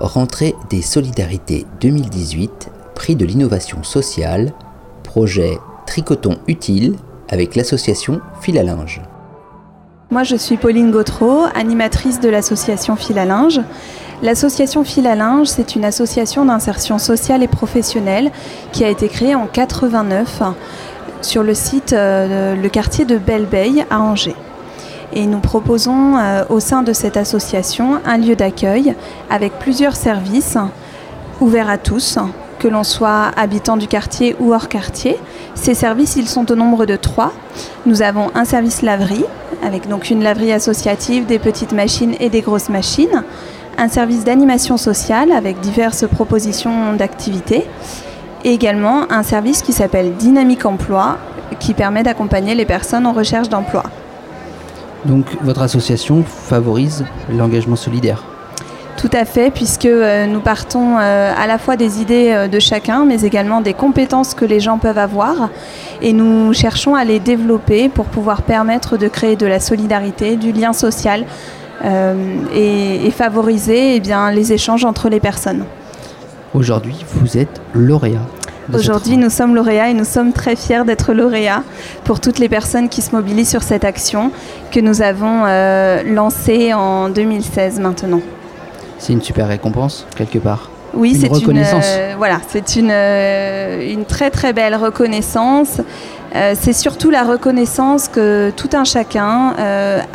Rentrée des Solidarités 2018, prix de l'innovation sociale, projet Tricoton utile avec l'association Fil à linge. Moi, je suis Pauline Gautreau, animatrice de l'association Fil à linge. L'association Fil à linge, c'est une association d'insertion sociale et professionnelle qui a été créée en 89 sur le site, euh, le quartier de Belle-Beille à Angers. Et nous proposons euh, au sein de cette association un lieu d'accueil avec plusieurs services ouverts à tous, que l'on soit habitant du quartier ou hors quartier. Ces services, ils sont au nombre de trois. Nous avons un service laverie, avec donc une laverie associative, des petites machines et des grosses machines. Un service d'animation sociale avec diverses propositions d'activités. Et également un service qui s'appelle Dynamique Emploi, qui permet d'accompagner les personnes en recherche d'emploi. Donc votre association favorise l'engagement solidaire tout à fait, puisque euh, nous partons euh, à la fois des idées euh, de chacun, mais également des compétences que les gens peuvent avoir. Et nous cherchons à les développer pour pouvoir permettre de créer de la solidarité, du lien social et, favoriser eh bien, les échanges entre les personnes. Aujourd'hui, vous êtes lauréat Aujourd'hui, nous sommes lauréats et nous sommes très fiers d'être lauréats pour toutes les personnes qui se mobilisent sur cette action que nous avons euh, lancée en 2016 maintenant. C'est une super récompense quelque part. Oui, c'est une reconnaissance. Euh, voilà, c'est une, euh, une très très belle reconnaissance. c'est surtout la reconnaissance que tout un chacun,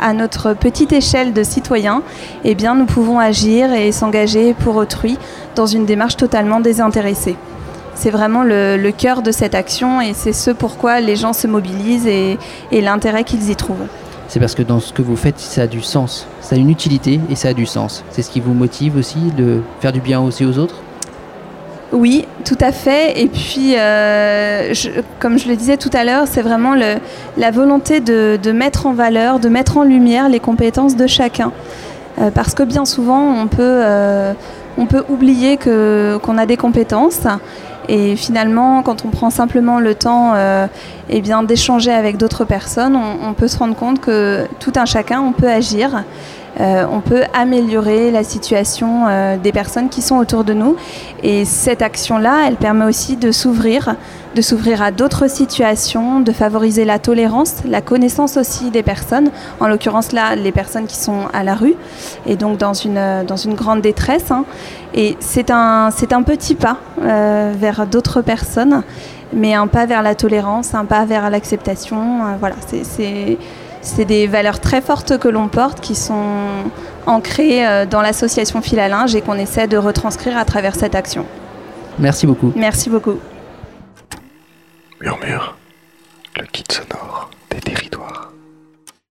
à notre petite échelle de citoyens, eh bien, nous pouvons agir et s'engager pour autrui dans une démarche totalement désintéressée c'est vraiment le, cœur de cette action et c'est ce pourquoi les gens se mobilisent et, l'intérêt qu'ils y trouvent. C'est parce que dans ce que vous faites, ça a du sens, ça a une utilité et ça a du sens. C'est ce qui vous motive aussi de faire du bien aussi aux autres? Oui, tout à fait. Et puis, euh, comme je le disais tout à l'heure, c'est vraiment la volonté de, mettre en valeur, de mettre en lumière les compétences de chacun. Euh, parce que bien souvent, on peut, euh, on peut oublier qu'on a des compétences et finalement, quand on prend simplement le temps euh, eh bien, d'échanger avec d'autres personnes, on, peut se rendre compte que tout un chacun, on peut agir. Euh, on peut améliorer la situation euh, des personnes qui sont autour de nous. Et cette action-là, elle permet aussi de s'ouvrir, de s'ouvrir à d'autres situations, de favoriser la tolérance, la connaissance aussi des personnes, en l'occurrence là, les personnes qui sont à la rue et donc dans une, dans une grande détresse. Hein. Et c'est un, c'est un petit pas euh, vers d'autres personnes, mais un pas vers la tolérance, un pas vers l'acceptation. Euh, voilà, c'est, c'est, des valeurs très fortes que l'on porte, qui sont ancrées euh, dans l'association Fil à linge et qu'on essaie de retranscrire à travers cette action. Merci beaucoup. Merci beaucoup. Murmure, le kit sonore.